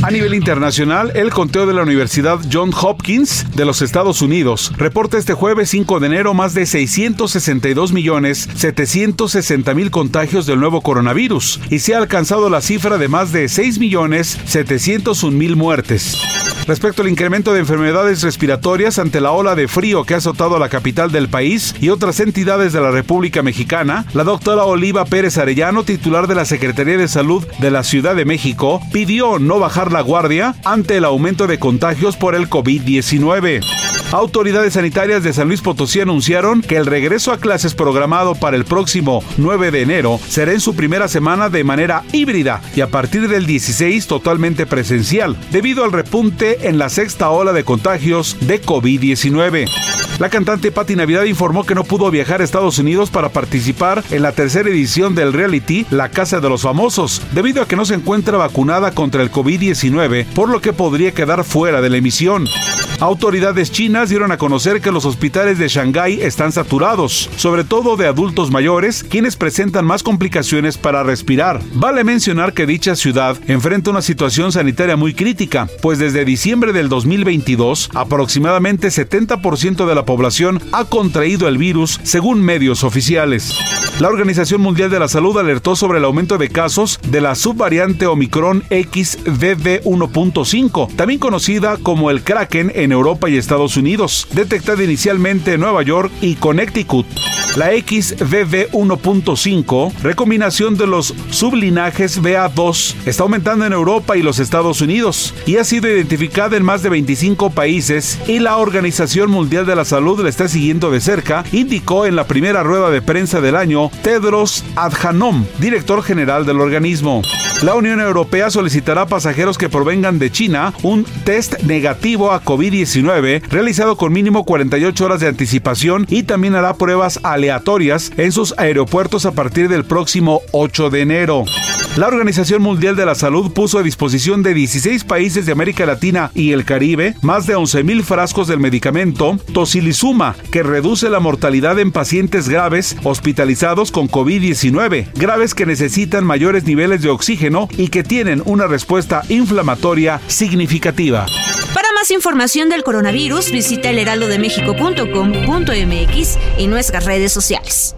A nivel internacional, el conteo de la Universidad John Hopkins de los Estados Unidos reporta este jueves 5 de enero más de 662 millones 760 mil contagios del nuevo coronavirus y se ha alcanzado la cifra de más de 6 millones 701 mil muertes. Respecto al incremento de enfermedades respiratorias ante la ola de frío que ha azotado la capital del país y otras entidades de la República Mexicana, la doctora Oliva Pérez Arellano, titular de la Secretaría de Salud de la Ciudad de México, pidió no bajar la guardia ante el aumento de contagios por el COVID-19. Autoridades sanitarias de San Luis Potosí anunciaron que el regreso a clases programado para el próximo 9 de enero será en su primera semana de manera híbrida y a partir del 16 totalmente presencial, debido al repunte en la sexta ola de contagios de COVID-19. La cantante Patti Navidad informó que no pudo viajar a Estados Unidos para participar en la tercera edición del reality La Casa de los Famosos, debido a que no se encuentra vacunada contra el COVID-19, por lo que podría quedar fuera de la emisión. Autoridades chinas dieron a conocer que los hospitales de Shanghái están saturados, sobre todo de adultos mayores, quienes presentan más complicaciones para respirar. Vale mencionar que dicha ciudad enfrenta una situación sanitaria muy crítica, pues desde diciembre del 2022, aproximadamente 70% de la población ha contraído el virus, según medios oficiales. La Organización Mundial de la Salud alertó sobre el aumento de casos de la subvariante Omicron XBB1.5, también conocida como el Kraken en Europa y Estados Unidos, detectada inicialmente en Nueva York y Connecticut. La XBB1.5, recombinación de los sublinajes BA2, está aumentando en Europa y los Estados Unidos y ha sido identificada en más de 25 países y la Organización Mundial de la Salud la está siguiendo de cerca, indicó en la primera rueda de prensa del año Tedros Adhanom, director general del organismo. La Unión Europea solicitará pasajeros que provengan de China un test negativo a COVID-19 realizado con mínimo 48 horas de anticipación y también hará pruebas aleatorias en sus aeropuertos a partir del próximo 8 de enero. La Organización Mundial de la Salud puso a disposición de 16 países de América Latina y el Caribe más de 11.000 frascos del medicamento tocilizuma, que reduce la mortalidad en pacientes graves hospitalizados con COVID-19, graves que necesitan mayores niveles de oxígeno y que tienen una respuesta inflamatoria significativa. Para más información del coronavirus, visita elheraldodemexico.com.mx y nuestras redes sociales.